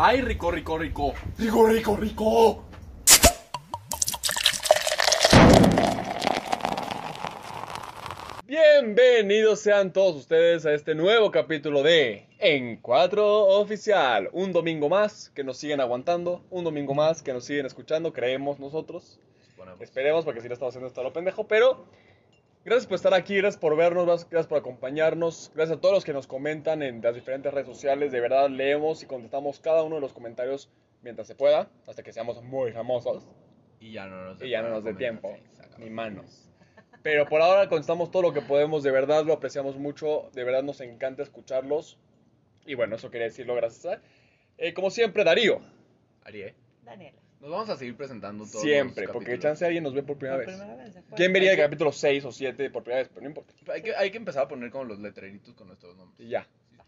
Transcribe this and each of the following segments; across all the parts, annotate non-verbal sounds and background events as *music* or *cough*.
Ay, rico, rico, rico. Rico, rico, rico. Bienvenidos sean todos ustedes a este nuevo capítulo de En Cuatro Oficial. Un domingo más que nos siguen aguantando, un domingo más que nos siguen escuchando, creemos nosotros. Esperemos, porque si no estamos haciendo esto a lo pendejo, pero gracias por estar aquí, gracias por vernos, gracias por acompañarnos, gracias a todos los que nos comentan en las diferentes redes sociales. De verdad, leemos y contestamos cada uno de los comentarios mientras se pueda, hasta que seamos muy famosos Y ya no nos y ya no nos dé tiempo, ni manos. Pero por ahora contestamos todo lo que podemos, de verdad lo apreciamos mucho, de verdad nos encanta escucharlos. Y bueno, eso quería decirlo, gracias a... Eh, como siempre, Darío. Ariel, Daniela. Nos vamos a seguir presentando todos Siempre, los porque chance alguien nos ve por primera Por vez. ¿Quién vería Hay el que- capítulo 6 o 7 por primera vez? Pero no importa. Hay que, hay que empezar a poner como los letreritos con nuestros nombres. Y ya.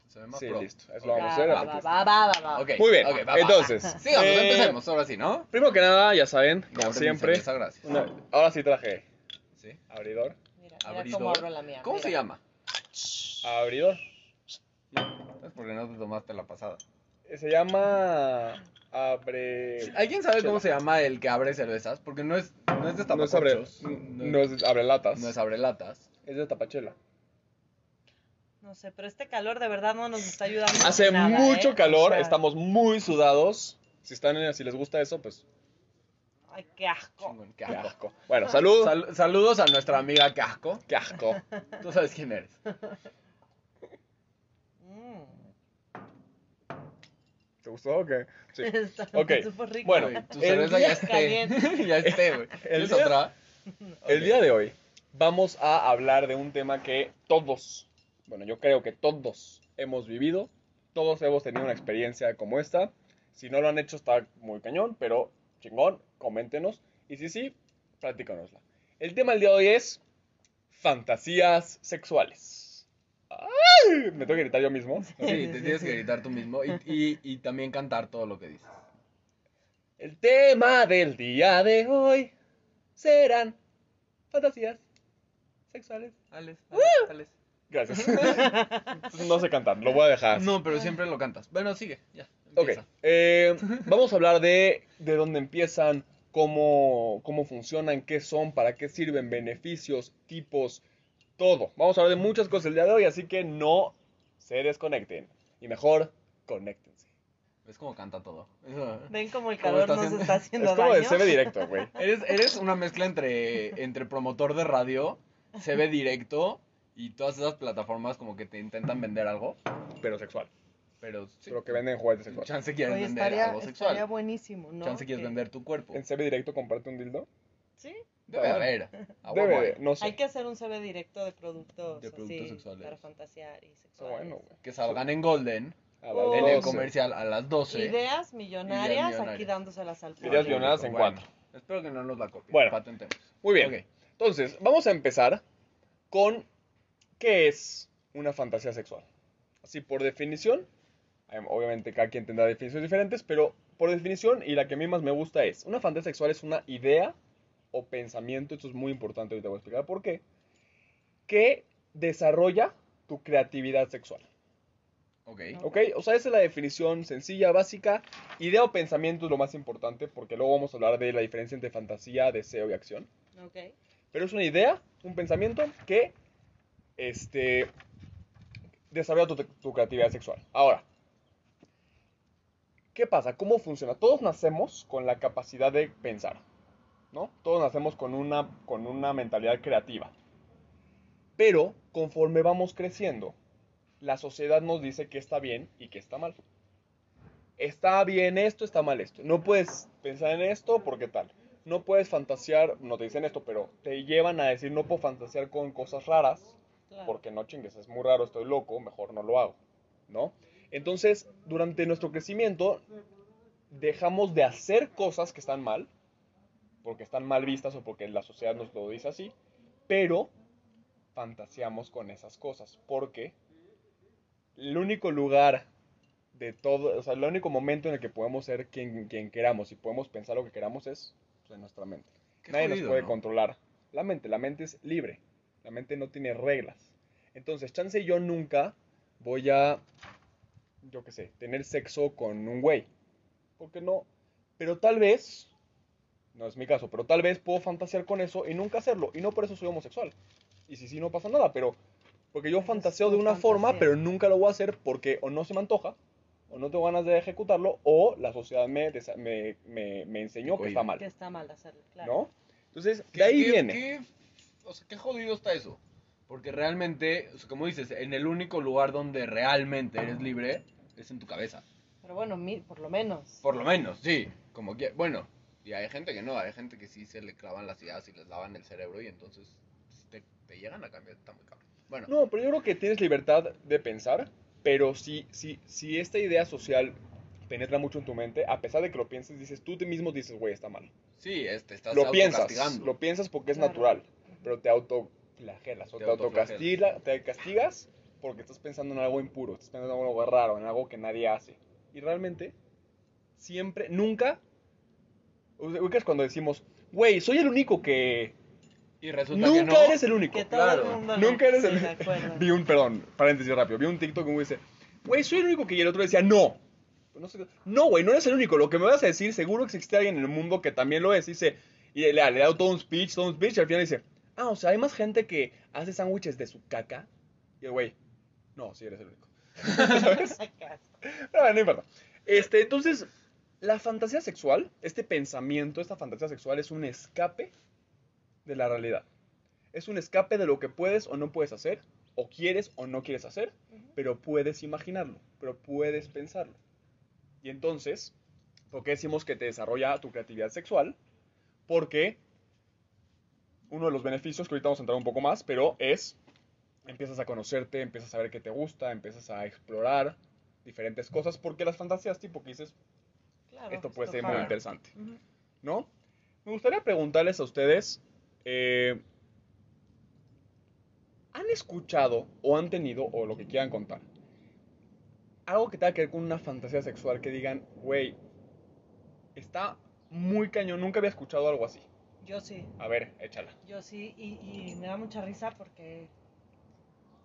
Se ve más Sí, pro. listo. Eso lo vamos a hacer. va, va, va, va, va, va. Ok, Muy bien, ok, va, va, va. entonces, *laughs* Sigamos, eh, empecemos, ahora sí, ¿no? Primero que nada, ya saben, como siempre. cerveza, gracias. una- ahora sí traje Sí. abridor. Mira, mira Abridor. cómo abro la mía. ¿Cómo mira. se llama? Abridor. Es porque no te tomaste la pasada. Se llama. Abre. ¿Alguien sabe cómo se llama el que abre cervezas? Porque no es, no es de No es abre. No es abre latas. no es abre latas. Es de tapachela. No sé, pero este calor de verdad no nos está ayudando. Hace nada, mucho ¿eh? calor, O sea, estamos muy sudados. Si están en- si les gusta eso, pues Ay, qué asco. Chingón, qué asco. asco. Bueno, salud. Sal- saludos a nuestra amiga Casco. Qué asco. Tú sabes quién eres. *laughs* ¿Te gustó o qué? Sí. *laughs* Está Ok, súper rico. bueno, tu el cerveza día ya esté. *laughs* ya esté, güey. *laughs* El ¿Es día- otra? El día de hoy vamos a hablar de un tema que todos, bueno, yo creo que todos hemos vivido, todos hemos tenido una experiencia como esta. Si no lo han hecho está muy cañón, pero chingón, coméntenos. Y si sí, platícanosla. El tema del día de hoy es fantasías sexuales. ¡Ay! Me tengo que gritar yo mismo. Sí, te tienes que gritar tú mismo y, y, y también cantar todo lo que dices. El tema del día de hoy serán fantasías sexuales. Alex, Alex, Gracias. *laughs* no sé cantar, lo voy a dejar. No, pero siempre lo cantas. Bueno, sigue, ya. Ok, eh, *laughs* vamos a hablar de, de dónde empiezan, cómo, cómo funcionan, qué son, para qué sirven, beneficios, tipos, todo. Vamos a hablar de muchas cosas el día de hoy, así que no se desconecten. Y mejor, conéctense. ¿Ves cómo canta todo? Ven como el ¿Cómo calor está nos haciendo? está haciendo Es como de daño. CB directo, güey. *laughs* Eres, eres una mezcla entre, entre promotor de radio, CB directo y todas esas plataformas como que te intentan vender algo, Pero sexual. pero sí. Pero que venden juguetes sexuales. Chance quieres Oye, vender estaría, algo sexual. estaría buenísimo, ¿no? Chance quieres Que- vender tu cuerpo. En CB directo, comprarte un dildo. Sí, Debe haber. Debe, hay. no sé. hay que hacer un CV directo de productos, De así, productos sexuales. para fantasear y Está sexuales. bueno, güey. Que salgan en Golden, Oh. en el 12. comercial a las 12. Ideas millonarias, millonarias. aquí dándoselas al Ideas público. millonarias en Bueno, cuatro. Espero que no nos la copien. Bueno. Patentemos. Muy bien. Entonces, vamos a empezar con qué es una fantasía sexual. Así, por definición, em, obviamente cada quien tendrá definiciones diferentes, pero por definición, y la que a mí más me gusta es, una fantasía sexual es una idea o pensamiento, esto es muy importante, ahorita voy a explicar por qué, que desarrolla tu creatividad sexual. Ok. ¿Ok? O sea, esa es la definición sencilla, básica. Idea o pensamiento es lo más importante, porque luego vamos a hablar de la diferencia entre fantasía, deseo y acción. Ok. Pero es una idea, un pensamiento que este, desarrolla tu, tu creatividad sexual. Ahora, ¿qué pasa? ¿Cómo funciona? Todos nacemos con la capacidad de pensar, ¿no? Todos nacemos con una, con una mentalidad creativa. Pero conforme vamos creciendo, la sociedad nos dice que está bien y que está mal. Está bien esto, está mal esto. No puedes pensar en esto porque tal no puedes fantasear, no te dicen esto, pero te llevan a decir no puedo fantasear con cosas raras, Claro. porque no chingues, es muy raro, estoy loco, mejor no lo hago, ¿no? Entonces, durante nuestro crecimiento, dejamos de hacer cosas que están mal, porque están mal vistas o porque la sociedad nos lo dice así, pero fantaseamos con esas cosas, porque el único lugar de todo, o sea, el único momento en el que podemos ser quien, quien queramos y podemos pensar lo que queramos es pues, en nuestra mente. Qué Nadie jodido, nos puede ¿no? controlar la mente, la mente es libre, la mente no tiene reglas. Entonces, chance yo nunca voy a, yo qué sé, tener sexo con un güey, ¿Por qué no? Pero tal vez, no es mi caso, pero tal vez puedo fantasear con eso y nunca hacerlo. Y no por eso soy homosexual. Y si sí, no pasa nada, pero porque yo fantaseo de una forma, pero nunca lo voy a hacer porque o no se me antoja, o no tengo ganas de ejecutarlo, o la sociedad me, me, me, me enseñó que está mal. Que está mal hacerlo, claro. ¿No? Entonces, ¿Qué- de ahí qué- viene. qué- o sea, qué jodido está eso. Porque realmente, o sea, como dices, en el único lugar donde realmente eres libre es en tu cabeza. Pero bueno, mi- por lo menos. Por lo menos, sí. Como que, bueno, y hay gente que no, hay gente que sí se le clavan las ideas y les lavan el cerebro y entonces si te, te llegan a cambiar, está muy cabrón. Bueno, No, pero yo creo que tienes libertad de pensar, pero si, si, si esta idea social penetra mucho en tu mente, a pesar de que lo pienses, dices, tú te mismo dices, güey, está mal. sí, este, estás Lo piensas, lo piensas porque es Claro. natural, pero te autoflagelas o Te te, autocastiga- te castigas porque estás pensando en algo impuro, estás pensando en algo raro, en algo que nadie hace. Y realmente, siempre, nunca, ubicas cuando decimos, güey, soy el único que... Y resulta que Nunca no. eres el único. Que todo Claro. el mundo Nunca eres el acuerdo. Vi un, perdón, paréntesis rápido. Vi un TikTok que dice, güey, soy el único que... Y el otro decía, no. Pues no, güey, no eres el único. Lo que me vas a decir, seguro que existe alguien en el mundo que también lo es. Dice, y le, le ha dado todo un speech, todo un speech. Y al final dice, ah, o sea, hay más gente que hace sándwiches de su caca. Y el güey, no, sí eres el único. *laughs* ¿Sabes? *laughs* Pero bueno, no importa. Este, entonces, la fantasía sexual, este pensamiento, esta fantasía sexual es un escape de la realidad. Es un escape de lo que puedes o no puedes hacer, o quieres o no quieres hacer, pero puedes imaginarlo, pero puedes pensarlo. Y entonces, ¿por qué decimos que te desarrolla tu creatividad sexual? Porque uno de los beneficios, que ahorita vamos a entrar un poco más, pero es, empiezas a conocerte, empiezas a ver qué te gusta, empiezas a explorar diferentes cosas, porque las fantasías tipo que dices, Claro, esto puede ser muy interesante. ¿no? Me gustaría preguntarles a ustedes, eh, ¿han escuchado o han tenido, o lo que quieran contar, algo que tenga que ver con una fantasía sexual que digan, güey, está muy cañón, nunca había escuchado algo así? Yo sí, A ver, échala. yo sí, y, y me da mucha risa porque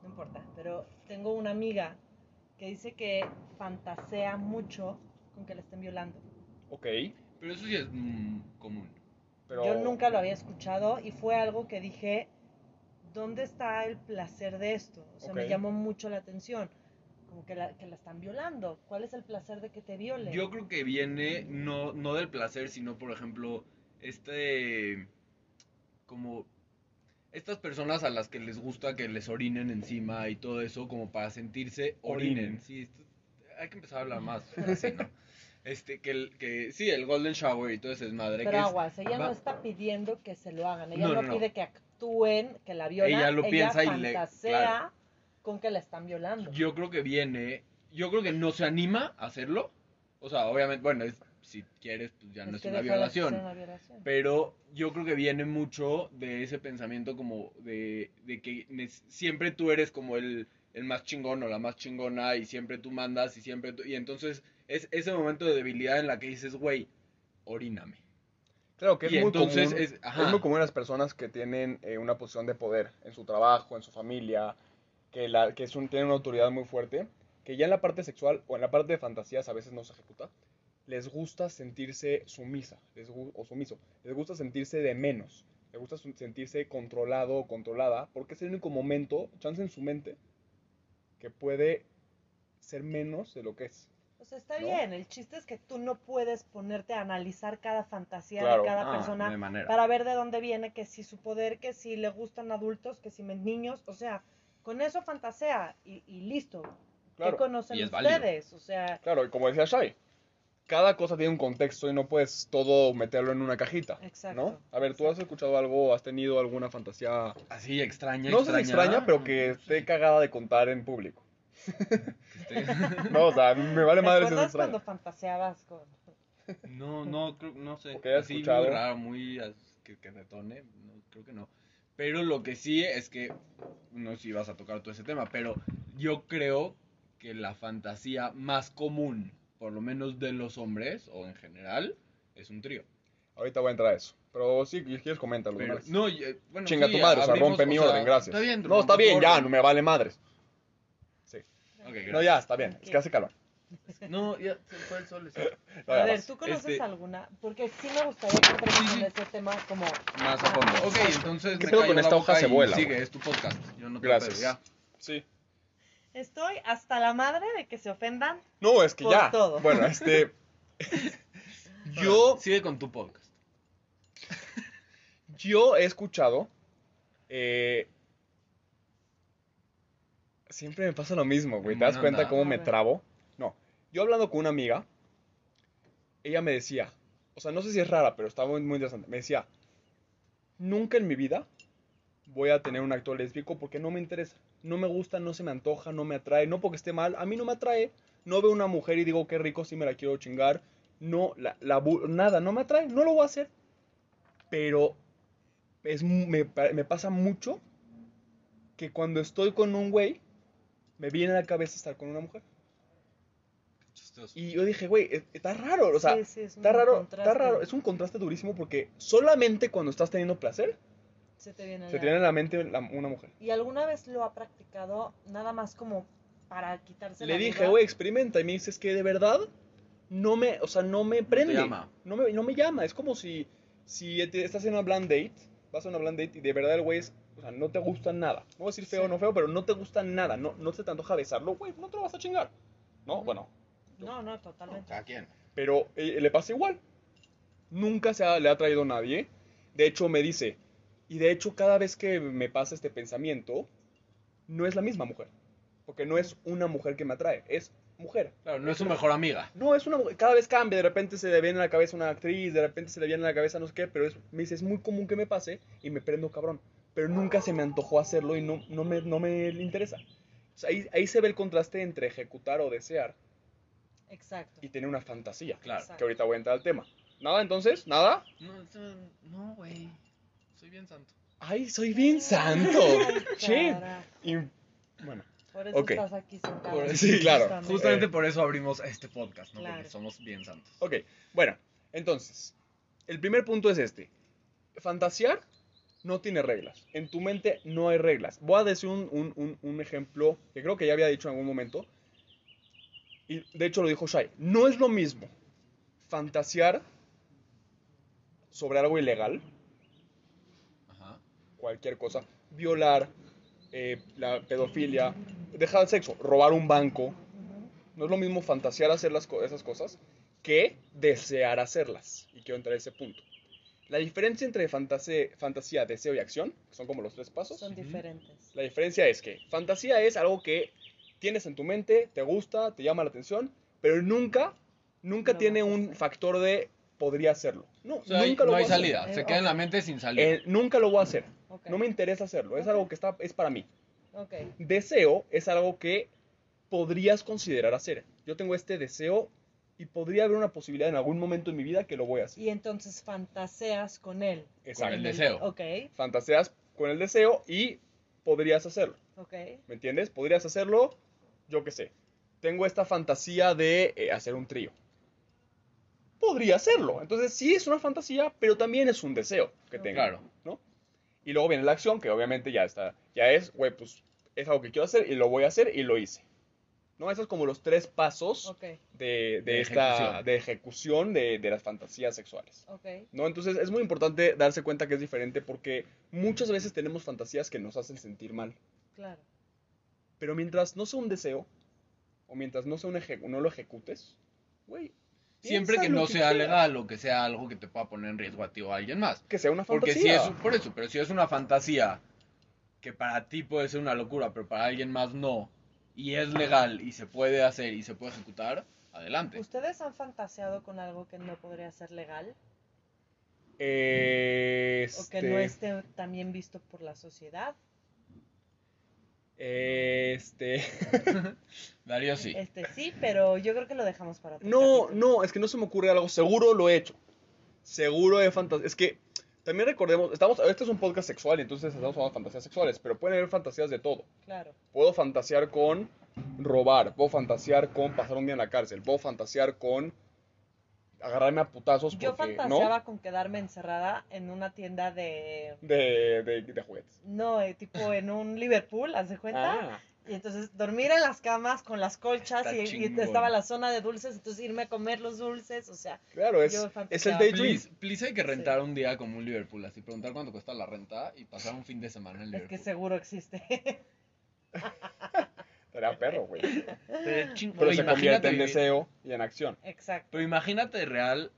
no importa, pero tengo una amiga que dice que fantasea mucho con que la estén violando. Ok, Pero eso sí es mm, común. pero... Yo nunca lo había escuchado y fue algo que dije, ¿dónde está el placer de esto? O sea, me llamó mucho la atención. Como que la, que la están violando. ¿Cuál es el placer de que te violen? Yo creo que viene no, no del placer, sino por ejemplo, este como estas personas a las que les gusta que les orinen encima y todo eso como para sentirse orinen. Orinen. Sí, esto- hay que empezar a hablar más así, ¿no? *laughs* Este que el que sí, el golden shower y todo ese desmadre Pero que es- aguas, ella va- no está pidiendo que se lo hagan. Ella No, no, no, pide que actúen, que la violen. Ella lo piensa y le- claro. con que la están violando. Yo creo que viene, yo creo que no se anima a hacerlo. O sea, obviamente, bueno, es- si quieres, pues ya no es, una violación. una violación. Pero yo creo que viene mucho de ese pensamiento como de, de que siempre tú eres como el, el más chingón o la más chingona y siempre tú mandas y siempre tú... Y entonces es ese momento de debilidad en la que dices, güey, oríname. Claro que es Y muy entonces común. es- muy común en las personas que tienen eh, una posición de poder en su trabajo, en su familia, que, la, que es un- tienen una autoridad muy fuerte, que ya en la parte sexual o en la parte de fantasías a veces no se ejecuta, les gusta sentirse sumisa les o sumiso, les gusta sentirse de menos, les gusta sentirse controlado o controlada, porque es el único momento, chance en su mente, que puede ser menos de lo que es. O sea, está ¿no? bien. El chiste es que tú no puedes ponerte a analizar cada fantasía Claro. de cada Ah, persona de para ver de dónde viene, que si su poder, que si le gustan adultos, que si niños. O sea, con eso fantasea y, y listo. Claro. ¿Qué conocen Y es válido. ustedes? O sea, Claro, y como decía Shai, cada cosa tiene un contexto y no puedes todo meterlo en una cajita. Exacto, ¿No? A ver, ¿tú has escuchado algo, has tenido alguna fantasía, Así extraña, no sé si extraña. extraña, pero que esté cagada de contar en público? No, o sea, me vale ¿te madre si es acuerdas cuando fantaseabas con...? No, no, creo, no sé. Porque Así escuchado. muy raro, muy as- que, que detone, no, creo que no. Pero lo que sí es que, no sé si vas a tocar todo ese tema, pero yo creo que la fantasía más común, por lo menos de los hombres, o en general, es un trío. Ahorita voy a entrar a eso. Pero sí, si quieres, coméntalo. Pero, no, eh, bueno, Chinga sí, tu madre, o sea, rompe mi o sea, orden, gracias. Está bien, no, está bien, ya, no me vale madres. No, ya, está bien, es que hace calor. *laughs* No, ya se fue el sol. *laughs* No, A ver. ¿tú conoces Este- alguna? Porque sí me gustaría que Sí, sí. ese tema como... Más a fondo. Ok, entonces ¿Qué me con esta hoja y cebolla, Sigue, es tu podcast. Yo no te Gracias. pedo, ya. Sí. Estoy hasta la madre de que se ofendan. No, es que Por ya. todo. Bueno, este. *laughs* yo, Sigue con tu podcast. yo he escuchado. eh, siempre me pasa lo mismo, güey. ¿Te das cuenta cómo me trabo? No. Yo hablando con una amiga, ella me decía, o sea, no sé si es rara, pero está muy, muy interesante. Me decía, nunca en mi vida voy a tener un acto lésbico porque no me interesa. No me gusta, no se me antoja, no me atrae. No porque esté mal, a mí no me atrae. No veo una mujer y digo, qué rico, sí me la quiero chingar. No, la, la bu- nada, no me atrae, no lo voy a hacer. Pero es, me, me pasa mucho que cuando estoy con un güey, me viene a la cabeza estar con una mujer. Y yo dije, güey, e- está raro, o sea, Sí, sí, es un está raro, contraste. está raro, es un contraste durísimo porque solamente cuando estás teniendo placer Se te viene se la- te viene a la mente la- una mujer. ¿Y alguna vez lo ha practicado nada más como para quitarse Le la dije, güey, experimenta. Y me dices que de verdad no me, o sea, no me prende. llama. No me, no me llama. Es como si, si te- estás en una blind date, vas a una blind date y de verdad el güey es, o sea, no te gusta nada. No voy a decir feo o Sí. no feo, pero no te gusta nada. No, no se te antoja besarlo, güey, no te lo vas a chingar. No, bueno, No, no, totalmente. ¿A quién? pero eh, le pasa igual. Nunca se ha- le ha traído nadie. De hecho, me dice, y de hecho, cada vez que me pasa este pensamiento, no es la misma mujer. Porque no es una mujer que me atrae, es mujer. Claro, no es su mejor amiga. No, es una mujer. Cada vez cambia. De repente se le viene a la cabeza una actriz, de repente se le viene a la cabeza no sé qué, pero es, me dice, es muy común que me pase y me prendo cabrón. Pero nunca se me antojó hacerlo y no, no, me, no me interesa. O sea, ahí, ahí se ve el contraste entre ejecutar o desear Exacto. y tener una fantasía. Claro. Exacto. Que ahorita voy a entrar al tema. ¿Nada entonces? ¿Nada? No, güey. Soy bien santo. Ay, soy bien santo. *laughs* Che. Y, bueno, Por eso Ok. estás aquí sentado. Por- sí, claro. Justamente. Justamente Eh. por eso abrimos este podcast, ¿no? Claro. Porque somos bien santos. ok. Bueno, entonces, el primer punto es este. Fantasear no tiene reglas. En tu mente no hay reglas. Voy a decir un, un- un- un ejemplo que creo que ya había dicho en algún momento. Y de hecho lo dijo Shai. No es lo mismo fantasear sobre algo ilegal, Ajá. cualquier cosa, violar, eh, la pedofilia, dejar el sexo, robar un banco. No es lo mismo fantasear hacer las co- esas cosas que desear hacerlas. Y quiero entrar a ese punto. La diferencia entre fantasía, fantasía, deseo y acción, que son como los tres pasos, Son diferentes. la diferencia es que fantasía es algo que tienes en tu mente, te gusta, te llama la atención, pero nunca, nunca Lo tiene un hacer. factor de podría hacerlo. No, O sea, hay- nunca lo no hay voy a hacer. salida. Se Eh, queda en la mente sin salida. Eh, nunca lo voy a hacer. No me interesa hacerlo. Es algo que está, es para mí. Deseo es algo que podrías considerar hacer. Yo tengo este deseo y podría haber una posibilidad en algún momento en mi vida que lo voy a hacer. Y entonces fantaseas con él. Exacto. el deseo. Ok, Fantaseas con el deseo y podrías hacerlo. ok. ¿Me entiendes? Podrías hacerlo, yo qué sé. Tengo esta fantasía de eh, hacer un trío. Podría hacerlo. Entonces sí es una fantasía, pero también es un deseo que tengo. Claro. ¿no? Y luego viene la acción, que obviamente ya está. Ya es, güey, pues es algo que quiero hacer y lo voy a hacer y lo hice. ¿No? Esos son como los tres pasos de, de De esta ejecución. de ejecución de, de las fantasías sexuales. ¿No? Entonces es muy importante darse cuenta que es diferente porque muchas veces tenemos fantasías que nos hacen sentir mal. Claro. Pero mientras no sea un deseo, o mientras no, sea un eje- no lo ejecutes, güey. Siempre que no sea quieras. legal o que sea algo que te pueda poner en riesgo a ti o a alguien más. Que sea una Porque fantasía. si es, por eso, pero si es una fantasía que para ti puede ser una locura, pero para alguien más no, y es legal y se puede hacer y se puede ejecutar, adelante. ¿Ustedes han fantaseado con algo que no podría ser legal? ¿O que no Este, esté también visto por la sociedad? Este, *laughs* Darío sí. Este sí, pero yo creo que lo dejamos para otro no, capítulo. no, es que no se me ocurre algo. Seguro lo he hecho. Seguro he fantaseado. Es que también recordemos, estamos, este es un podcast sexual, entonces estamos hablando de fantasías sexuales, pero pueden haber fantasías de todo. Claro. Puedo fantasear con robar, puedo fantasear con pasar un día en la cárcel, puedo fantasear con agarrarme a putazos Yo porque, fantaseaba con quedarme encerrada en una tienda de... De, de, de juguetes. No, eh, tipo en un Liverpool, ¿haz de cuenta? Ah, Y entonces dormir en las camas con las colchas y, y estaba la zona de dulces, entonces irme a comer los dulces, o sea, Claro, es, Yo es el daydream. Please, please hay que rentar un día como un Liverpool, así preguntar cuánto cuesta la renta y pasar un fin de semana en es Liverpool. que seguro existe. *laughs* Estaría perro, güey. Pero, se convierte en deseo y en acción. Exacto. Pero imagínate real,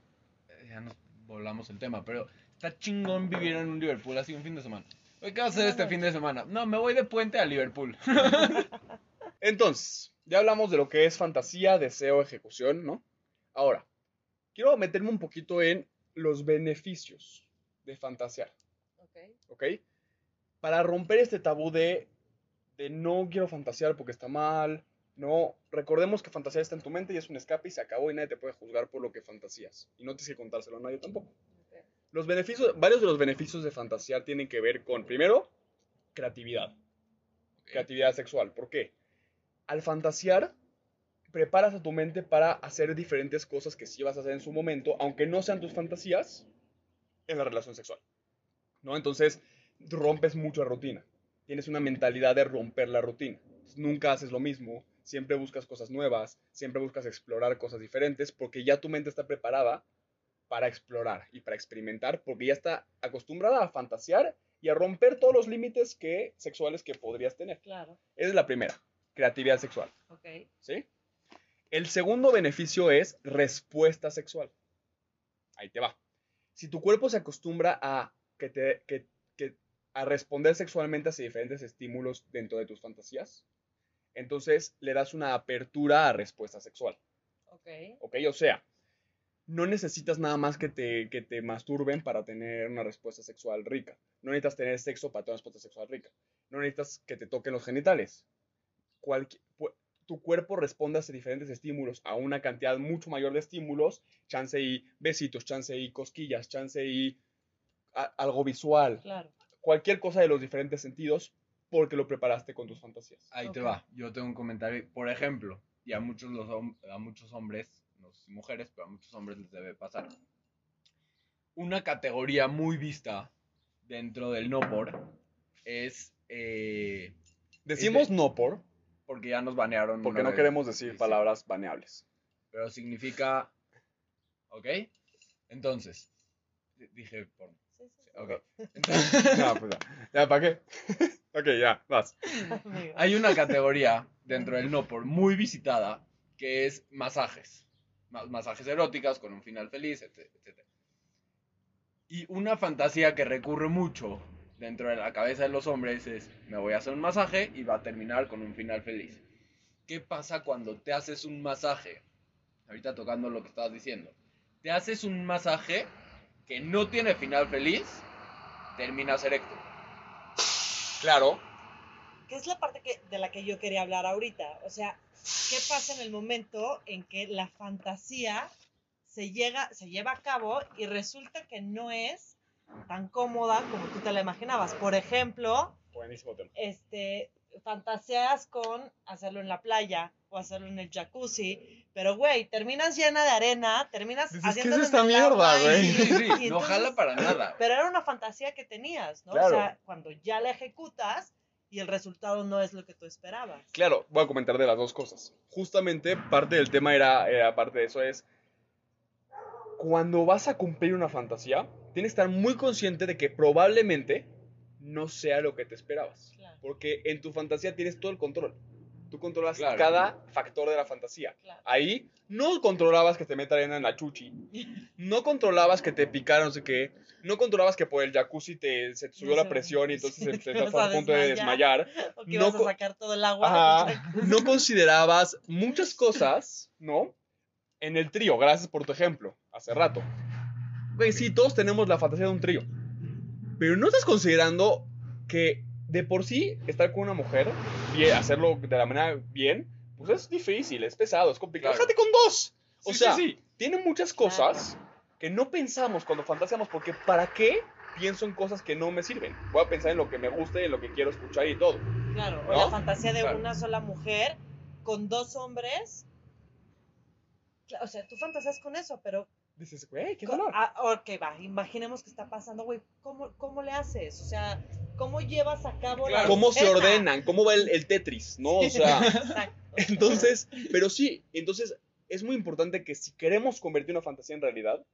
eh, ya nos volamos el tema, pero está chingón vivir en un Liverpool así un fin de semana. Oye, ¿qué vas a hacer este fin de semana? No, me voy de puente a Liverpool. *laughs* Entonces, ya hablamos de lo que es fantasía, deseo, ejecución, ¿no? Ahora, quiero meterme un poquito en los beneficios de fantasear, Ok. ¿ok? Para romper este tabú de, de no quiero fantasear porque está mal, no, recordemos que fantasear está en tu mente y es un escape y se acabó y nadie te puede juzgar por lo que fantasías. Y no tienes que contárselo a nadie tampoco. Los beneficios, varios de los beneficios de fantasear tienen que ver con, primero, creatividad. Creatividad sexual. ¿Por qué? Al fantasear, preparas a tu mente para hacer diferentes cosas que sí vas a hacer en su momento, aunque no sean tus fantasías, en la relación sexual. ¿No? Entonces, rompes mucho la rutina. Tienes una mentalidad de romper la rutina. Nunca haces lo mismo, siempre buscas cosas nuevas, siempre buscas explorar cosas diferentes, porque ya tu mente está preparada para explorar y para experimentar, porque ya está acostumbrada a fantasear y a romper todos los límites que, sexuales que podrías tener. Claro. Esa es la primera, creatividad sexual, Ok. ¿sí? El segundo beneficio es respuesta sexual. Ahí te va. Si tu cuerpo se acostumbra a, que te, que- a responder sexualmente hacia diferentes estímulos dentro de tus fantasías, entonces le das una apertura a respuesta sexual. Ok. ¿Ok? O sea, no necesitas nada más que te, que te masturben para tener una respuesta sexual rica. No necesitas tener sexo para tener una respuesta sexual rica. No necesitas que te toquen los genitales. Cualqui- tu cuerpo responde a diferentes estímulos, a una cantidad mucho mayor de estímulos, chance y besitos, chance y cosquillas, chance y a- algo visual, Claro. Cualquier cosa de los diferentes sentidos, porque lo preparaste con tus fantasías. Ahí te va. Yo tengo un comentario. Por ejemplo, y a muchos, los, hom- a muchos hombres, no sé si mujeres, pero a muchos hombres les debe pasar. Una categoría muy vista dentro del no por es. eh, Decimos no por, porque ya nos banearon. porque no vez. queremos decir Sí, sí. palabras baneables. Pero significa. ¿Ok? Entonces. di- Dije por. Sí, sí, sí. Ok. Entonces, No, pues ya. ¿Ya para qué? *laughs* ok, ya, vas. Hay una categoría dentro del no por muy visitada que es masajes. Ma- masajes eróticas con un final feliz, etc. etc. Y una fantasía que recurre mucho dentro de la cabeza de los hombres es me voy a hacer un masaje y va a terminar con un final feliz. ¿Qué pasa cuando te haces un masaje? Ahorita tocando lo que estabas diciendo. Te haces un masaje que no tiene final feliz, terminas erecto. Claro. que es la parte que, de la que yo quería hablar ahorita. O sea, ¿qué pasa en el momento en que la fantasía se, llega, se lleva a cabo y resulta que no es tan cómoda como tú te la imaginabas? Por ejemplo, Buenísimo tema. este, fantaseas con hacerlo en la playa o hacerlo en el jacuzzi, pero güey, terminas llena de arena, terminas Dices, ¿qué es esta mierda, güey? *laughs* Sí, sí, no jala para nada. Pero era una fantasía que tenías, ¿no? O Claro. sea, cuando ya la ejecutas y el resultado no es lo que tú esperabas. Claro, voy a comentar de las dos cosas. Justamente parte del tema era, era parte de eso es, cuando vas a cumplir una fantasía, tienes que estar muy consciente de que probablemente no sea lo que te esperabas. Claro, Porque en tu fantasía tienes todo el control. Tú controlas Claro. cada factor de la fantasía. claro. Ahí no controlabas que te meta arena en la chuchi. No controlabas que te picara no sé qué. No controlabas que por el jacuzzi te, se te subió No la presión y sí, entonces *laughs* te te estás a a punto de desmayar. desmayar. *laughs* O que No vas a sacar todo el agua. Ajá. No considerabas muchas cosas, ¿no? En el trío, gracias por tu ejemplo, hace rato. Güey, sí, todos tenemos la fantasía de un trío. Pero no estás considerando que de por sí estar con una mujer, bien, hacerlo de la manera bien, pues es difícil, es pesado, es complicado. Claro. Déjate con dos. O Sí, sea, sí, sí. tiene muchas cosas que no pensamos cuando fantaseamos, porque ¿para qué pienso en cosas que no me sirven? Voy a pensar en lo que me guste, en lo que quiero escuchar y todo. Claro, o ¿No? la fantasía de Claro. una sola mujer con dos hombres. O sea, tú fantaseas con eso, pero Dices, güey, qué dolor. ah, ok, va, imaginemos que está pasando, güey, ¿cómo, ¿cómo le haces? O sea, cómo llevas a cabo la Claro. cómo se ordenan, cómo va el, el Tetris, ¿no? O sea, *laughs* Exacto. *laughs* entonces, pero sí, entonces es muy importante que si queremos convertir una fantasía en realidad,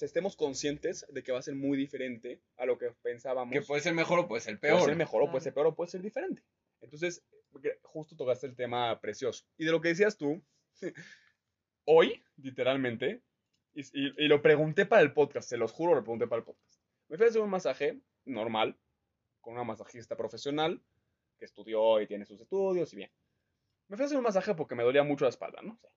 estemos conscientes de que va a ser muy diferente a lo que pensábamos. Que puede ser mejor o puede ser Puede peor. ser mejor o puede ser peor o puede ser diferente. Entonces, justo tocaste el tema precioso. Y de lo que decías tú, *laughs* hoy, literalmente, y, y- y lo pregunté para el podcast, se los juro, lo pregunté para el podcast. Me fui a hacer un masaje normal, con una masajista profesional, que estudió y tiene sus estudios y bien. Me fui a hacer un masaje porque me dolía mucho la espalda, ¿no? O sea,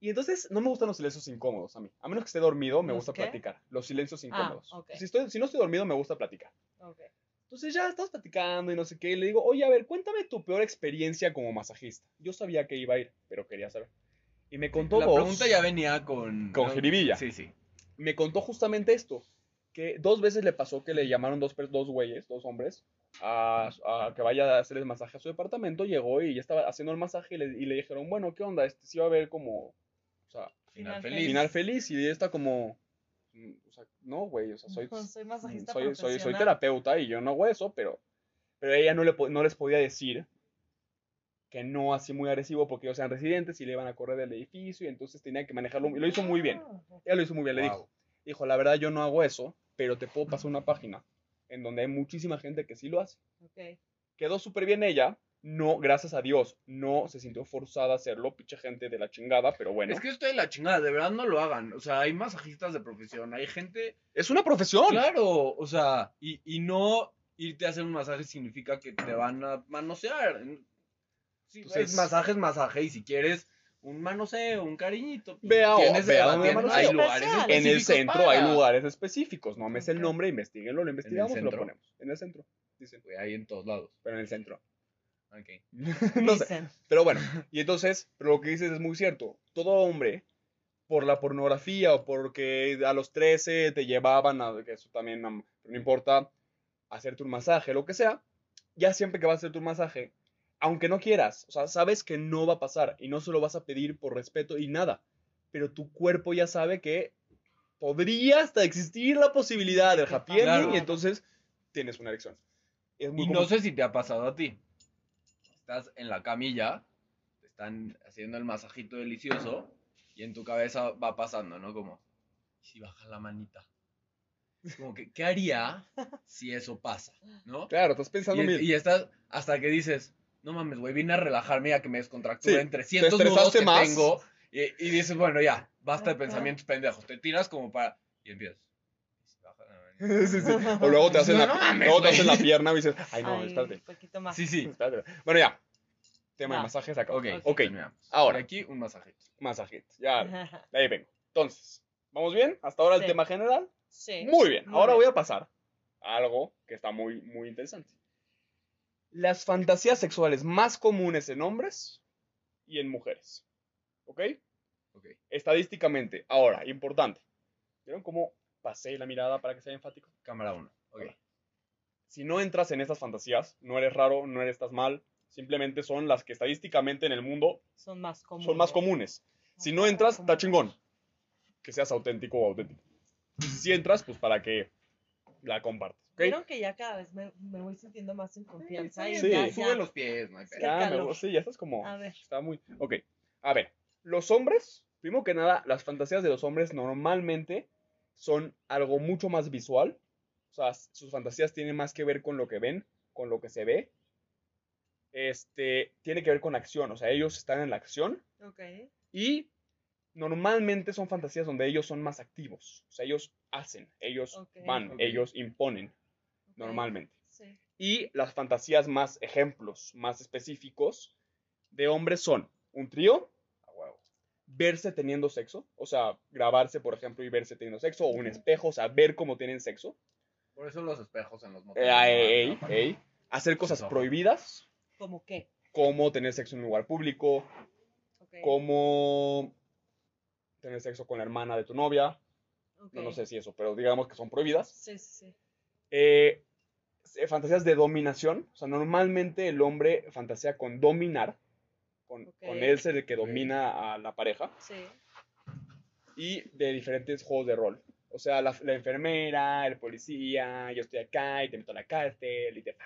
y entonces no me gustan los silencios incómodos a mí. A menos que esté dormido, me ¿Los gusta qué? platicar. Los silencios Ah, incómodos. si, estoy, si no estoy dormido, me gusta platicar. Ok. Entonces ya estamos platicando y no sé qué. Y le digo, oye, a ver, cuéntame tu peor experiencia como masajista. Yo sabía que iba a ir, pero quería saber. Y me contó La dos. pregunta ya venía con... Con jiribilla. Sí, sí. Me contó justamente esto. Que dos veces le pasó que le llamaron dos, dos güeyes, dos hombres, a, a que vaya a hacerles masaje a su departamento. Llegó y ya estaba haciendo el masaje y le, y le dijeron, bueno, ¿qué onda? Este sí va a haber como. O sea, Final Final feliz. final feliz. Y ella está como. O sea, no, güey, o sea, soy, No, soy masajista soy, soy, soy terapeuta y yo no hago eso, pero, pero ella no, le, no les podía decir que no así muy agresivo porque ellos eran residentes y le iban a correr del edificio y entonces tenía que manejarlo y lo hizo muy bien. Ah. Ella lo hizo muy bien, le Wow. dijo, dijo, la verdad yo no hago eso, pero te puedo pasar una página en donde hay muchísima gente que sí lo hace. Ok. Quedó súper bien ella, no, gracias a Dios, no se sintió forzada a hacerlo, pinche gente de la chingada, pero bueno. Es que esto de la chingada, de verdad no lo hagan. O sea, hay masajistas de profesión, hay gente... es una profesión. Claro, o sea, y, y no irte a hacer un masaje significa que te van a manosear. Sí, Entonces- es masaje es masaje y si quieres un manoseo, un cariñito. pues, Vea, o- tienes- vea manoseo. hay lugares. En el centro hay lugares específicos, no me sé el nombre, investiguenlo, lo investigamos y lo ponemos. En el centro, dicen, hay en todos lados. pero en el centro. Ok. *laughs* no sé. Dicen. Pero bueno, y entonces, pero lo que dices es muy cierto. Todo hombre, por la pornografía o porque a los 13 te llevaban a, que eso también am, no importa, hacerte un masaje, lo que sea, ya siempre que vas a hacerte un masaje, aunque no quieras, o sea, sabes que no va a pasar y no se lo vas a pedir por respeto y nada, pero tu cuerpo ya sabe que podría hasta existir la posibilidad del happy ending Claro. y entonces tienes una erección. Es muy Y no sé si te ha pasado a ti. Estás en la camilla, te están haciendo el masajito delicioso y en tu cabeza va pasando, ¿no? Como, "¿Y si baja la manita. Como que, ¿qué haría si eso pasa? ¿No? Claro, estás pensando Y, mil. y estás hasta que dices, no mames, güey, vine a relajarme a que me descontracture Sí, en 300 te nudos que más. tengo. Y, y dices, bueno, ya, basta de pensamientos pendejos. Te tiras como para... Y empiezas. *laughs* Sí, sí. O luego te hacen, No, la, no mames, luego te hacen la güey. pierna y dices, ay no, Ay, espérate. Un poquito más. Sí, sí. espérate. Bueno, ya. Tema de Va. masajes acá. Ok, Ok, ahora. Aquí un masajito. masajitos. Ya, *laughs* de ahí vengo. Entonces, ¿vamos bien? Hasta ahora el tema general. Sí. Muy bien. Muy Ahora bien. voy a pasar a algo que está muy, muy interesante. Las fantasías sexuales más comunes en hombres y en mujeres. ¿Ok? Ok. Estadísticamente. Ahora, importante. ¿Vieron cómo pasé la mirada para que sea enfático? Cámara 1. Ok. si no entras en estas fantasías, no eres raro, no eres estás mal, simplemente son las que estadísticamente en el mundo Son más comunes. son más comunes. Si no entras, está chingón. Que seas auténtico o auténtico. Y si entras, pues para que la compartas. ¿Ok? Vieron que ya cada vez me, me voy sintiendo más en confianza. y Sí. ya, Sube ya. los pies, no hay. Ya, me sí, ya estás como... A ver. Está muy... Ok, a ver. Los hombres, primero que nada, las fantasías de los hombres normalmente son algo mucho más visual. O sea, sus fantasías tienen más que ver con lo que ven, con lo que se ve. Este, tiene que ver con acción. O sea, ellos están en la acción Ok. y normalmente son fantasías donde ellos son más activos. O sea, ellos hacen, ellos van, ellos imponen. Normalmente. Sí. Y las fantasías más ejemplos, más específicos de hombres son un trío, verse teniendo sexo, o sea, grabarse, por ejemplo, y verse teniendo sexo, o un espejo, o sea, ver cómo tienen sexo, Por eso los espejos en los Eh, moteles. ey, ¿no? ey, ey. hacer cosas prohibidas, ¿Cómo qué? como tener sexo en un lugar público, como tener sexo con la hermana de tu novia, no, no sé si eso, pero digamos que son prohibidas. Sí, sí, sí. Eh, eh, fantasías de dominación. O sea, normalmente el hombre fantasea con dominar. Con, él ser el que domina a la pareja. Sí. Y de diferentes juegos de rol. O sea, la, la enfermera, el policía, yo estoy acá y te meto a la cárcel y te...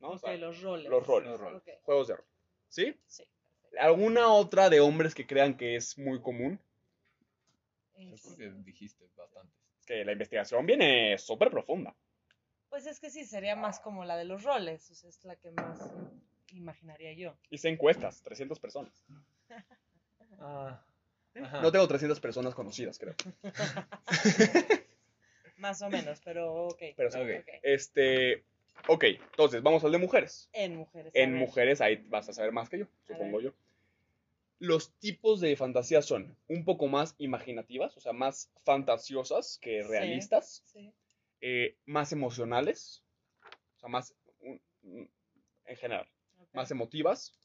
¿No? O sea, los roles. los roles. Los roles. Ok, juegos de rol. ¿Sí? sí. ¿Alguna otra de hombres que crean que es muy común? Yo creo que dijiste bastantes. Es que la investigación viene súper profunda. Pues es que sí, sería más como la de los roles. O sea, es la que más imaginaría yo. *laughs* Hice encuestas, 300 personas. Ah. Ajá. No tengo 300 personas conocidas, creo. *laughs* Más o menos, pero ok. Pero sí. Ok. Ok. Este, ok, entonces vamos al de mujeres. En mujeres. En ver. mujeres ahí vas a saber más que yo, supongo yo. Los tipos de fantasías son un poco más imaginativas, o sea, más fantasiosas que Sí. realistas, Sí. Eh, más emocionales, o sea, más un- un- en general, ok. más emotivas,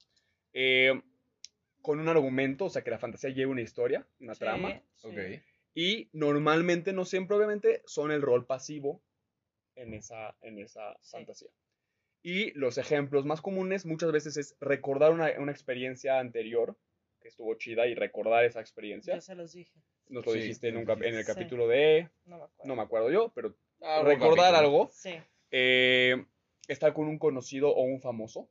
eh, con un argumento, o sea, que la fantasía lleve una historia, una Sí, trama, sí. Ok. y normalmente, no siempre obviamente, son el rol pasivo en esa, en esa Sí. fantasía. Y los ejemplos más comunes muchas veces es recordar una, una experiencia anterior que estuvo chida y recordar esa experiencia. Yo se los dije. Nos lo Sí, dijiste en, un en el Sí. capítulo de... No me acuerdo. No me acuerdo yo, pero Algo recordar capítulo. algo. Sí. eh, estar con un conocido o un famoso.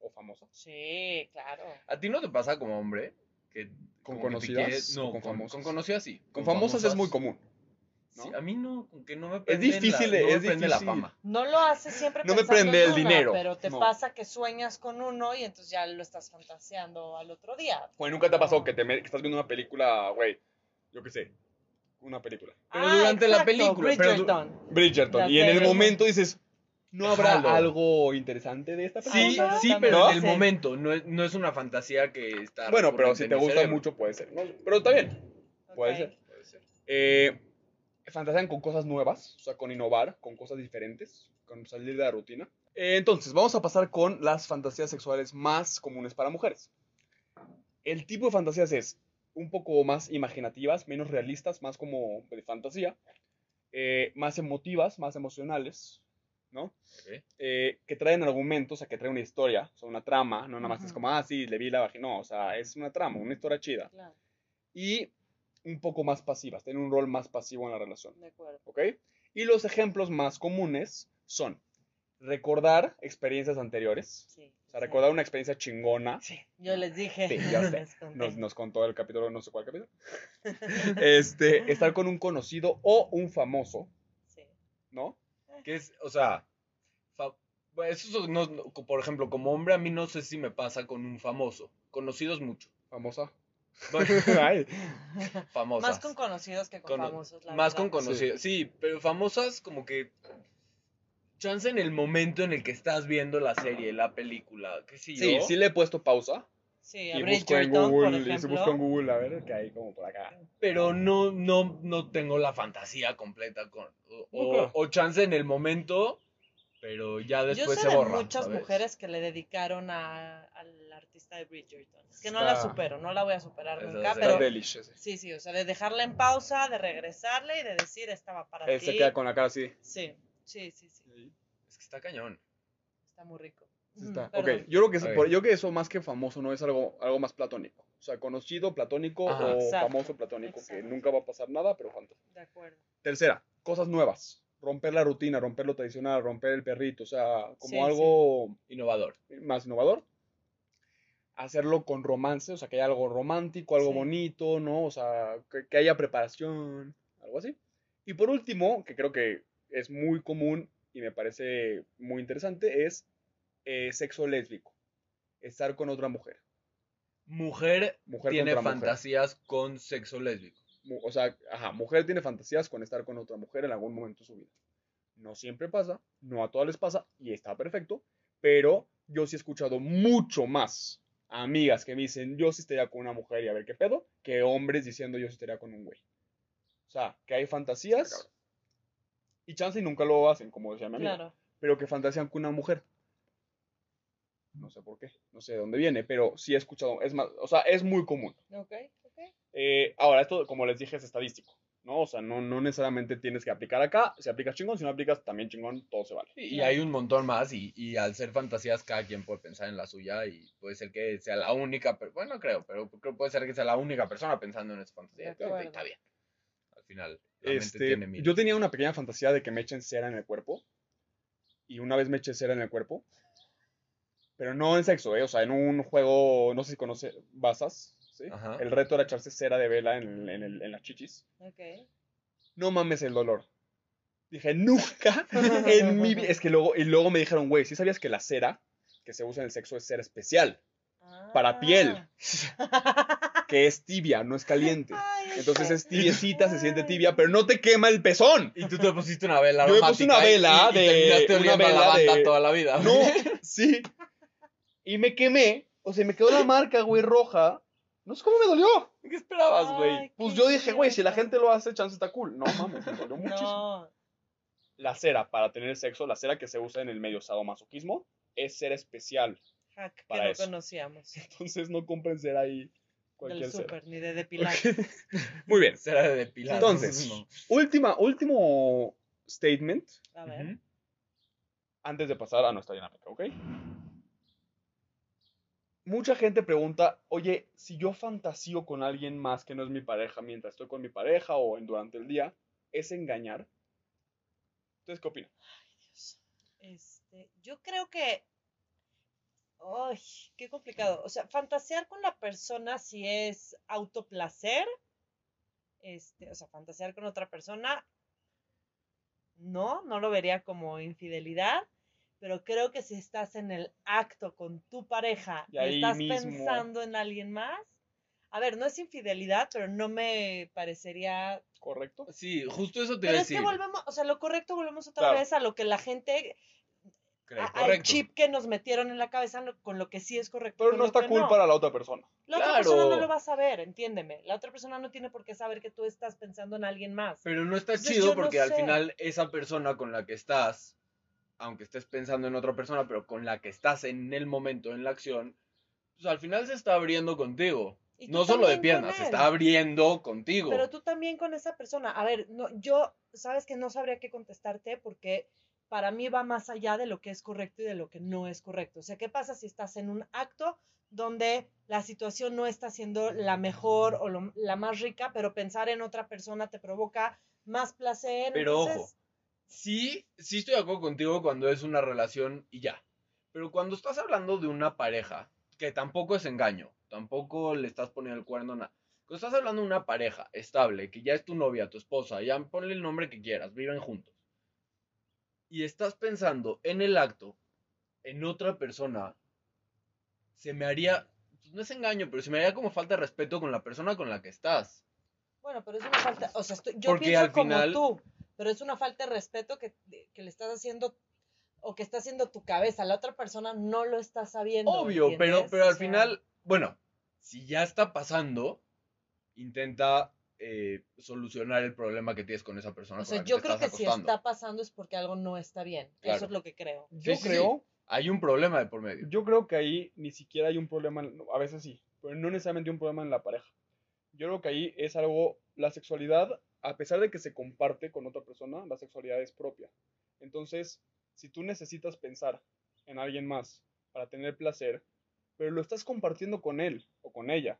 O famosa. Sí, claro. ¿A ti no te pasa como hombre? Que, ¿Con como que te conocidas quieres- no, con con, famosas? con conocidas sí. Con famosas es muy común. ¿no? Sí, a mí no, con que no me Es prende difícil, la, no me es prende la difícil. fama. No lo haces siempre No me prende en el una, dinero, pero te no. pasa que sueñas con uno y entonces ya lo estás fantaseando al otro día. Güey, nunca te ha pasado que, te que estás viendo una película, güey, yo qué sé, una película. Pero Ah, durante la exacto, película, pero du- Bridgerton. Bridgerton. La Y en el momento dices, ¿no habrá Jalo. algo interesante de esta película? Sí, sí, pero ¿No? en el Sí. momento. No es, no es una fantasía que está. Bueno, pero si te gusta cerebro. mucho puede ser. ¿no? Pero está bien, puede Ok. ser. Puede ser. Eh, fantasean con cosas nuevas, o sea, con innovar, con cosas diferentes, con salir de la rutina. Eh, entonces, vamos a pasar con las fantasías sexuales más comunes para mujeres. El tipo de fantasías es un poco más imaginativas, menos realistas, más como de fantasía, eh, más emotivas, más emocionales, ¿no? Eh, que traen argumentos, o sea, que traen una historia, o sea, una trama, no nada más es Ujú. como, ah, sí, le vi la vagina, no, o sea, es una trama, una historia chida. Claro, Y un poco más pasivas, tienen un rol más pasivo en la relación. de acuerdo. ¿ok? Y los ejemplos más comunes son recordar experiencias anteriores, Sí. O sea, sí. recordar una experiencia chingona. Sí, yo les dije. Sí, ya *laughs* sé. Nos, nos contó el capítulo, no sé cuál capítulo. *laughs* Este, estar con un conocido o un famoso, Sí. ¿no? Que es, o sea. eso no- no- por ejemplo, como hombre, a mí no sé si me pasa con un famoso. Conocidos mucho. Famosa. *laughs* Famosas. Más con conocidos que con famosos. la Más verdad. con conocidos. Sí. pero famosas como que. Chance en el momento en el que estás viendo la serie, la película, qué sé yo. sí, sí le he puesto pausa. Sí, a Y busco en Google, y se busco en Google, a ver qué hay como por acá. Pero no, no, no tengo la fantasía completa con. O, o- Nunca. o chance en el momento, pero ya Yo después sé se de borra. muchas ¿sabes? mujeres que le dedicaron a, al artista de Bridgerton. Es que no la Está- supero, no la voy a superar Esa nunca, es- Está pero delish ese. sí, sí, o sea, de dejarla en pausa, de regresarle y de decir estaba para Él ti. se queda con la cara así. Sí, sí, sí, sí, Es que está cañón. está muy rico. Sí está. Ujú, Ok, yo creo, que es- Ok. por- yo creo que eso más que famoso no es algo, algo más platónico. O sea, conocido, platónico Ajá. o Exacto, famoso platónico, que nunca va a pasar nada, pero fantástico. De acuerdo. Tercera, cosas nuevas. Romper la rutina, romper lo tradicional, romper el perrito, o sea, como Sí, algo Innovador. más innovador. Hacerlo con romance, o sea, que haya algo romántico, algo Sí. bonito, ¿no? O sea, que, que haya preparación, algo así. Y por último, que creo que es muy común y me parece muy interesante, es eh, sexo lésbico. Estar con otra mujer. Mujer, Mujer tiene mujer. fantasías con sexo lésbico. O sea, ajá, mujer tiene fantasías con estar con otra mujer en algún momento de su vida. No siempre pasa, no a todas les pasa y está perfecto, pero yo sí he escuchado mucho más amigas que me dicen yo sí estaría con una mujer y a ver qué pedo, que hombres diciendo yo sí estaría con un güey. O sea, que hay fantasías y chance y nunca lo hacen, como decía mi amiga, Claro. pero que fantasean con una mujer. No sé por qué, no sé de dónde viene, pero sí he escuchado, es más, o sea, es muy común. Ok, ok. Eh, ahora, esto, como les dije, es estadístico, ¿no? O sea, no, no necesariamente tienes que aplicar acá. Si aplicas chingón, si no aplicas también chingón, todo se vale. Y, hay un montón más y, y al ser fantasías cada quien puede pensar en la suya y puede ser que sea la única, per- bueno, no creo, pero creo puede ser que sea la única persona pensando en esa fantasía. Creo que está bien. Al final. Este, yo tenía una pequeña fantasía de que me echen cera en el cuerpo. Y una vez me eché cera en el cuerpo. Pero no en sexo, ¿eh? O sea, en un juego, no sé si conoce, Basas. ¿sí? Ajá. El reto era echarse cera de vela en, en el- en las chichis. Ok. No mames el dolor. Dije, nunca *laughs* en mi vida. Es que luego, y luego me dijeron, güey, ¿sí sabías que la cera que se usa en el sexo es cera especial? Para piel. *laughs* Que es tibia, no es caliente. Ay, Entonces es tibiecita, se siente tibia, pero no te quema el pezón. Y tú te pusiste una vela Yo me puse una y- vela y, y de- terminaste una vela lavanda de- toda la vida. No, *laughs* sí. Y me quemé. O sea, me quedó la marca, güey, roja. No sé cómo me dolió. ¿Qué esperabas, güey? Pues yo dije, güey, si la gente lo hace, chance está cool. No mames, me dolió muchísimo. No. La cera para tener sexo, la cera que se usa en el medio sadomasoquismo, es cera especial. Hack que Para no eso. conocíamos. Entonces no compren cera ahí cualquier Del súper, ni de depilar. *laughs* Muy bien. Será de depilar. Entonces, No. última, último statement A ver. Antes de pasar a nuestra dinámica, ¿ok? Mucha gente pregunta, oye, si yo fantasío con alguien más que no es mi pareja mientras estoy con mi pareja o en, durante el día, ¿es engañar? ¿Ustedes qué opinan? Dios. Este, yo creo que. Ay, qué complicado. O sea, fantasear con la persona si es autoplacer. Este, o sea, fantasear con otra persona. No, no lo vería como infidelidad. Pero creo que si estás en el acto con tu pareja Y estás mismo- pensando en alguien más. A ver, no es infidelidad, pero no me parecería ¿Correcto? Sí, justo eso te iba pero es que volvemos, o sea, lo correcto volvemos otra Claro. vez a lo que la gente, A- al chip que nos metieron en la cabeza con lo que sí es correcto. Pero no está cool no. para la otra persona. La otra persona no lo va a saber, entiéndeme. La otra persona no tiene por qué saber que tú estás pensando en alguien más. Pero no está Entonces, chido no porque al sé. final esa persona con la que estás, aunque estés pensando en otra persona, pero con la que estás en el momento, en la acción, pues al final se está abriendo contigo. No solo de piernas, se está abriendo contigo. Pero tú también con esa persona. A ver, no, yo, sabes que no sabría qué contestarte porque para mí va más allá de lo que es correcto y de lo que no es correcto. O sea, ¿qué pasa si estás en un acto donde la situación no está siendo la mejor o lo- la más rica, pero pensar en otra persona te provoca más placer? Pero entonces- ojo, sí, sí estoy de acuerdo contigo cuando es una relación y ya. Pero cuando estás hablando de una pareja, que tampoco es engaño, tampoco le estás poniendo el cuerno, nada. Cuando estás hablando de una pareja estable, que ya es tu novia, tu esposa, ya ponle el nombre que quieras, viven juntos. Y estás pensando en el acto, en otra persona, se me haría, pues, no es engaño, pero se me haría como falta de respeto con la persona con la que estás. Bueno, pero es una falta, o sea, estoy- yo Porque pienso al como tú, pero es una falta de respeto que, que le estás haciendo o que está haciendo tu cabeza. La otra persona no lo está sabiendo. Obvio, pero, ¿entiendes? pero al sea, final, bueno, si ya está pasando, intenta eh, solucionar el problema que tienes con esa persona. O con sea, la yo creo que estás si acostando. está pasando es porque algo no está bien. Claro. Eso es lo que creo. Yo sí, sí. creo, Hay un problema de por medio. yo creo que ahí ni siquiera hay un problema, a veces sí, pero no necesariamente un problema en la pareja. Yo creo que ahí es algo, la sexualidad, a pesar de que se comparte con otra persona, la sexualidad es propia. Entonces, si tú necesitas pensar en alguien más para tener placer, pero lo estás compartiendo con él o con ella,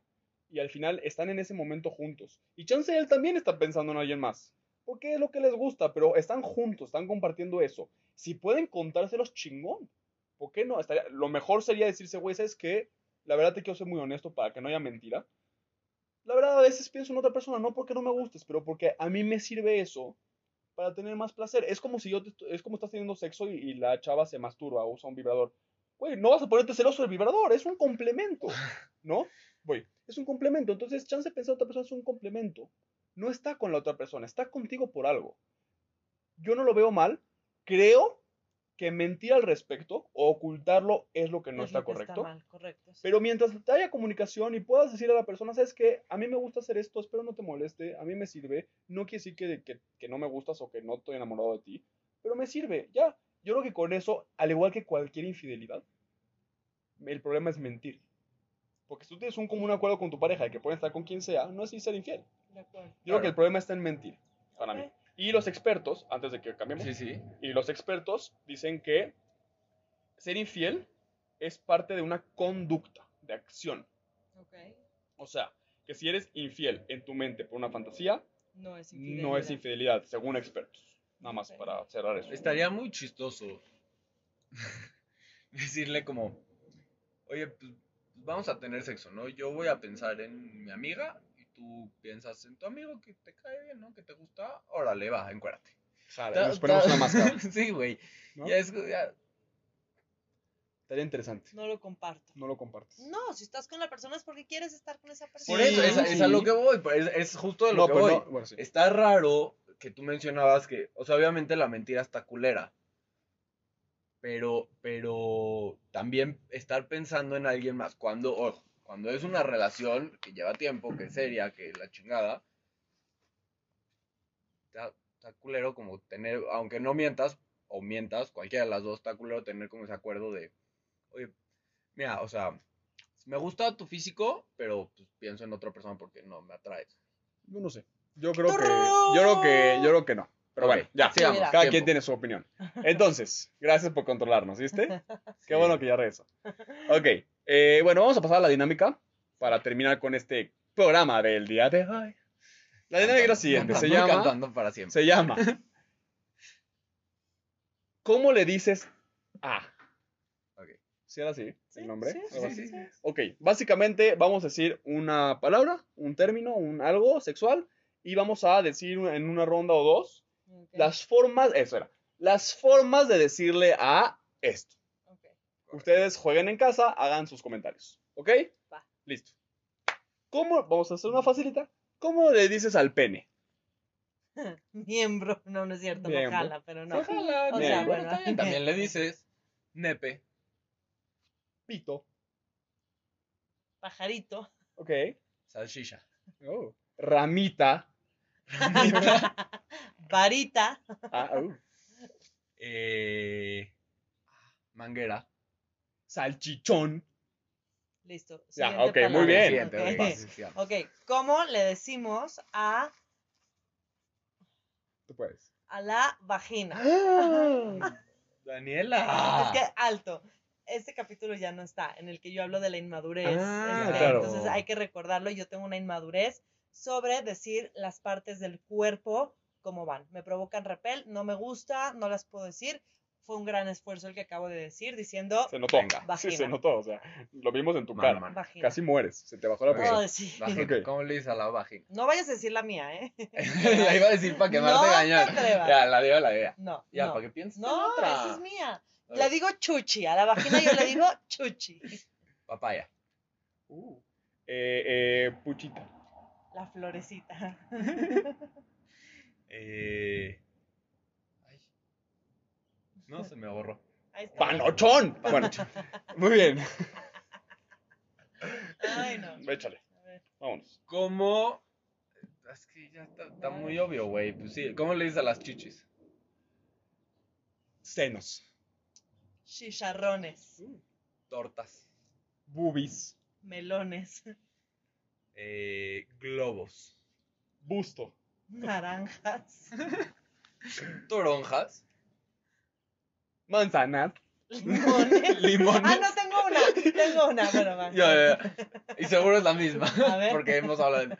y al final están en ese momento juntos, y chance él también está pensando en alguien más, porque es lo que les gusta, pero están juntos, están compartiendo eso. Si pueden contárselos, chingón. ¿Por qué no? Estaría- lo mejor sería decirse, güey, ¿sabes qué? La verdad te quiero ser muy honesto para que no haya mentira. La verdad, a veces pienso en otra persona, no porque no me gustes, pero porque a mí me sirve eso para tener más placer. Es como si yo, es como estás teniendo sexo y, y la chava se masturba usa un vibrador. Güey, no vas a ponerte celoso del vibrador, es un complemento, ¿no? Güey, es un complemento. Entonces, chance de pensar en otra persona es un complemento. No está con la otra persona, está contigo por algo. Yo no lo veo mal. Creo que mentir al respecto o ocultarlo es lo que no Es está lo que correcto. mal, correcto. sí. Pero mientras haya comunicación y puedas decirle a la persona, ¿sabes qué? A mí me gusta hacer esto, espero no te moleste, a mí me sirve. No quiere decir que, que, que no me gustas o que no estoy enamorado de ti, pero me sirve, ya. Yo creo que con eso, al igual que cualquier infidelidad, el problema es mentir. Porque si tú tienes un común acuerdo con tu pareja de que pueden estar con quien sea, no es sin ser infiel. De acuerdo. Yo creo que el problema está en mentir, para mí. Ok. Y los expertos, antes de que cambiemos, Sí, sí. y los expertos dicen que ser infiel es parte de una conducta, de acción. O sea, que si eres infiel en tu mente por una fantasía, No es infidelidad. no es infidelidad, según expertos. Nada más para cerrar eso. Estaría muy chistoso *laughs* decirle como, oye, pues vamos a tener sexo, ¿no? Yo voy a pensar en mi amiga y tú piensas en tu amigo que te cae bien, ¿no? Que te gusta. Órale, va, encuérdate. Sale, Ta- nos ponemos ta- una máscara. *laughs* sí, güey. ¿no? Ya es, ya- Estaría interesante. No lo comparto. No lo compartes. No, si estás con la persona es porque quieres estar con esa Por persona. eso, es, a lo que voy, es, es justo de lo No, que pues voy. no, bueno, sí. Está raro que tú mencionabas que, o sea, obviamente la mentira está culera. Pero, pero también estar pensando en alguien más. Cuando, ojo, cuando es una relación que lleva tiempo, que es seria, que la chingada, está, está culero como tener, aunque no mientas, o mientas, cualquiera de las dos, está culero tener como ese acuerdo de, oye, mira, o sea, me gusta tu físico, pero pues, pienso en otra persona porque no me atraes. Yo no sé. Yo creo que. Yo creo que. Yo creo que no. Pero Ok, bueno, ya. sigamos, Cada tiempo. quien tiene su opinión. Entonces, gracias por controlarnos, ¿viste? *laughs* Qué bueno que ya regresó. Ok. eh, bueno, vamos a pasar a la dinámica para terminar con este programa del día de hoy. La dinámica es la siguiente. Se llama. Cantando para siempre. Se llama. ¿Cómo le dices a? Ok. ¿Sí era así Sí, el nombre? sí, Algo sí, así. sí. Ok, básicamente vamos a decir una palabra, un término, un algo sexual y vamos a decir en una ronda o dos Las formas, eso era, las formas de decirle a esto. Ustedes jueguen en casa, hagan sus comentarios, ¿ok? Va. Listo. ¿Cómo? Vamos a hacer una facilita. ¿Cómo le dices al pene? *laughs* Miembro. No, no es cierto, no jala, pero no. *laughs* O sea, bueno. bien. *laughs* También le dices nepe. Pito. Pajarito. Ok. Salchicha. Oh. Ramita. Varita. Ah, uh. *laughs* Eh, manguera. Salchichón. Listo. Ya, ok, muy bien. *laughs* Ok. ¿cómo le decimos a, Tú puedes. a la vagina? *laughs* Daniela. Es que alto. Este capítulo ya no está, en el que yo hablo de la inmadurez. Ah, este, claro. Entonces hay que recordarlo. Yo tengo una inmadurez sobre decir las partes del cuerpo cómo van. Me provocan repel, no me gusta, no las puedo decir. Fue un gran esfuerzo el que acabo de decir, diciendo Se notó. Venga. Sí, Vagina. se notó. O sea, lo vimos en tu Mano, cara. mano. vagina. Casi mueres. Se te bajó la presión. Ay, sí. Vagina. Ok. ¿Cómo le dices a la vagina? No vayas a decir la mía, ¿eh? *laughs* la iba a decir para quemarte No te gañar. Ya, la digo, la digo. No. Ya, no. para que pienses en No, otra. esa es mía. Le digo chuchi. A la vagina yo le digo *laughs* chuchi. Papaya. Uh. Eh, eh, puchita. La florecita. *laughs* Eh... Ay. No, se me borró. Ahí está. ¡Panochón! Bueno, *laughs* muy bien. Ay, no. Échale. A ver. Vámonos. ¿Cómo? Es que ya está, está muy obvio, güey. Pues sí, ¿cómo le dices a las chichis? Senos. Chicharrones. Tortas. Boobies. Melones. Eh, globos. Busto. Naranjas. *laughs* Toronjas. Manzanas. Limones. *laughs* Limones. Ah, no, tengo una. Tengo una. Bueno, va. Ya, ya, ya. Y seguro es la misma. *laughs* A ver. Porque hemos hablado de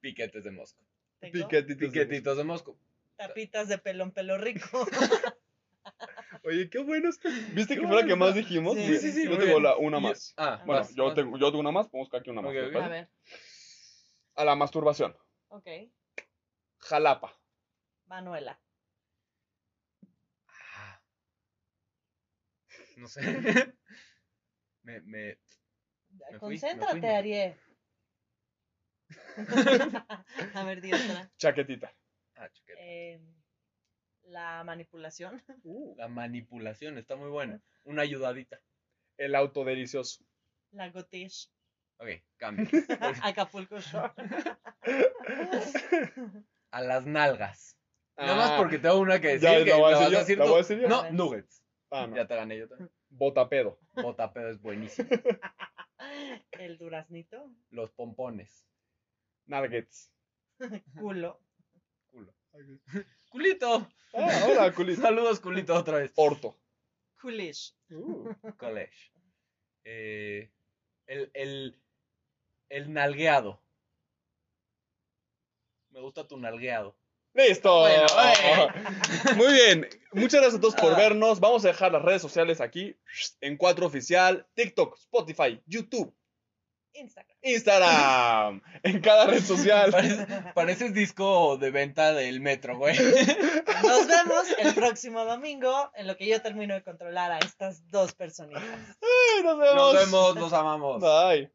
piquetes de mosco. Tengo Piquetitos. Piquetitos de mosco. tapitas de pelón pelo rico. Oye, qué buenos. ¿Viste Qué que fue la que más dijimos? Sí, Yo- sí, sí, Yo muy tengo bien. la, una Y- más. Ah, Bueno, vas, yo vas. tengo, yo tengo una más. Vamos a aquí una más. Ok, ¿te ok. parece? A ver. A la masturbación. Ok. Jalapa. Manuela. Ah. No sé. *laughs* me, me. Me fui, me Concéntrate, fui. Ariel. *laughs* A ver, di otra. Chaquetita. Ah. Eh, la manipulación. La manipulación está muy buena. Una ayudadita. El auto delicioso. La gotish. Ok, cambio. *laughs* Acapulco Shore. A las nalgas. Nada más Ah, porque tengo una que decir Ya, que la voy a decir vas yo, a decir la tú. voy a decir yo. No, nuggets. Ah, no. Ya te gané yo también. Botapedo. Botapedo es buenísimo. *laughs* El duraznito. Los pompones. Nuggets. *laughs* Culo. Culo. Culito. Ah, hola, culito. Saludos, culito, otra vez. Orto. Coolish. Uh, College. Eh, el, el, el nalgueado. Me gusta tu nalgueado. ¡Listo! Bueno, eh. *laughs* Muy bien. Muchas gracias a todos por Ah. vernos. Vamos a dejar las redes sociales aquí en 4 Oficial, TikTok, Spotify, YouTube, Instagram. Instagram, *laughs* en cada red social. Parece- Pareces disco de venta del metro, güey. *laughs* Nos vemos el próximo domingo en lo que yo termino de controlar a estas dos personitas. Nos vemos. Nos vemos, los amamos. Bye.